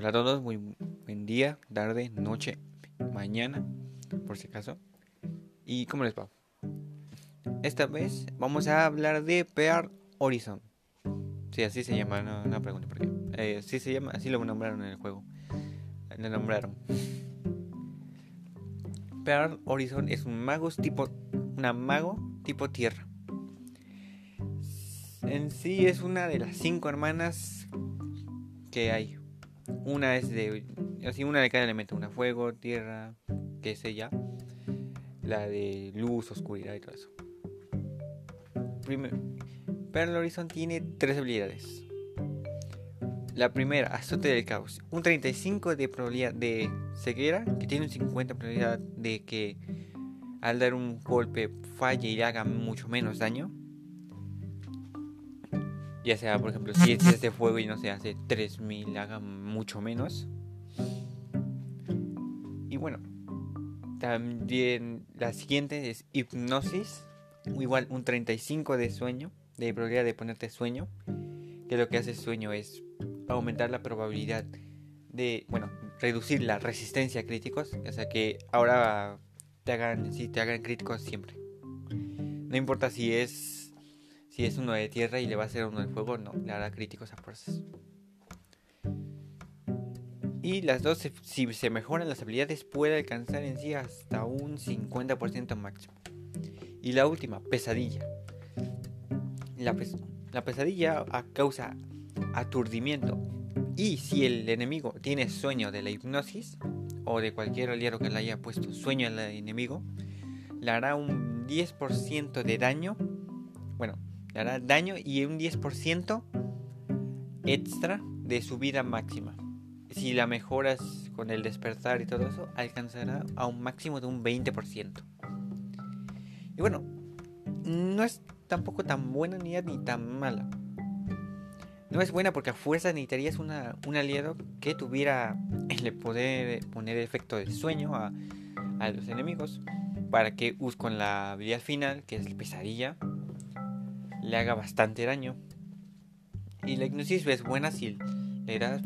Hola a todos, muy buen día, tarde, noche, mañana, por si acaso. ¿Y cómo les va? Esta vez vamos a hablar de Pear Horizon. Sí, así se llama, no, no pregunto por qué. Eh, sí se llama, así lo nombraron en el juego. Lo nombraron. Pear Horizon es un mago tipo. Una mago tipo tierra. En sí es una de las cinco hermanas que hay. Una es de. Así, una de cada elemento: una fuego, tierra, que es ella. La de luz, oscuridad y todo eso. Primero, Pearl Horizon tiene tres habilidades. La primera, azote del caos. Un 35 de probabilidad de ceguera, que tiene un 50 de probabilidad de que al dar un golpe falle y haga mucho menos daño. Ya sea, por ejemplo, si es de fuego y no se hace 3000, haga mucho menos. Y bueno, también la siguiente es hipnosis. Igual un 35 de sueño, de probabilidad de ponerte sueño. Que lo que hace sueño es aumentar la probabilidad de, bueno, reducir la resistencia a críticos. O sea que ahora te hagan, si te hagan críticos siempre. No importa si es si es uno de tierra y le va a hacer uno de fuego, no, le hará críticos a fuerzas. Y las dos, si se mejoran las habilidades, puede alcanzar en sí hasta un 50% máximo. Y la última, pesadilla. La, la pesadilla causa aturdimiento. Y si el enemigo tiene sueño de la hipnosis, o de cualquier aliado que le haya puesto sueño al enemigo, le hará un 10% de daño. Bueno, le hará daño y un 10% extra de su vida máxima. Si la mejoras con el despertar y todo eso, alcanzará a un máximo de un 20%. Y bueno, no es tampoco tan buena ni, tan mala. No es buena porque a fuerza necesitarías una, un aliado que tuviera el poder poner efecto de sueño a, los enemigos para que con la habilidad final, que es el pesadilla, le haga bastante daño. Y la hipnosis es buena si le das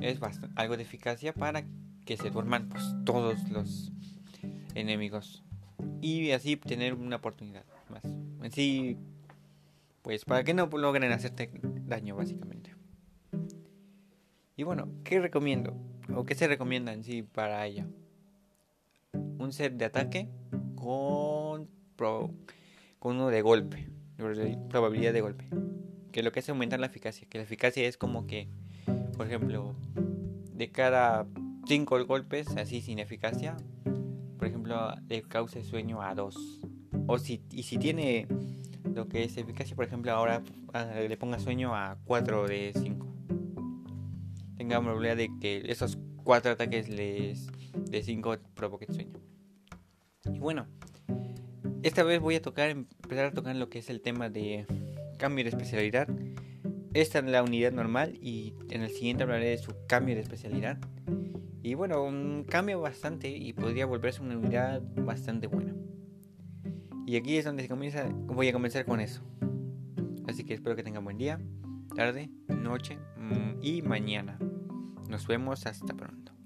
es algo de eficacia para que se duerman pues, todos los enemigos. Y así tener una oportunidad más. En sí, pues para que no logren hacerte daño básicamente. Y bueno, ¿qué recomiendo? ¿O qué se recomienda en sí para ella? Un set de ataque con, con uno de golpe probabilidad de golpe. Que lo que hace aumentar la eficacia. Que la eficacia es como que, por ejemplo, de cada 5 golpes, así sin eficacia, por ejemplo, le cause sueño a 2. O si, y si tiene lo que es eficacia, por ejemplo, ahora ah, le ponga sueño a 4 de 5. Tenga probabilidad de que esos 4 ataques les, de 5 provoquen sueño. Y bueno, esta vez voy a tocar, empezar a tocar lo que es el tema de cambio de especialidad. Esta es la unidad normal y en el siguiente hablaré de su cambio de especialidad. Y bueno, un cambio bastante y podría volverse una unidad bastante buena. Y aquí es donde se comienza, voy a comenzar con eso. Así que espero que tengan buen día, tarde, noche mm, y mañana. Nos vemos hasta pronto.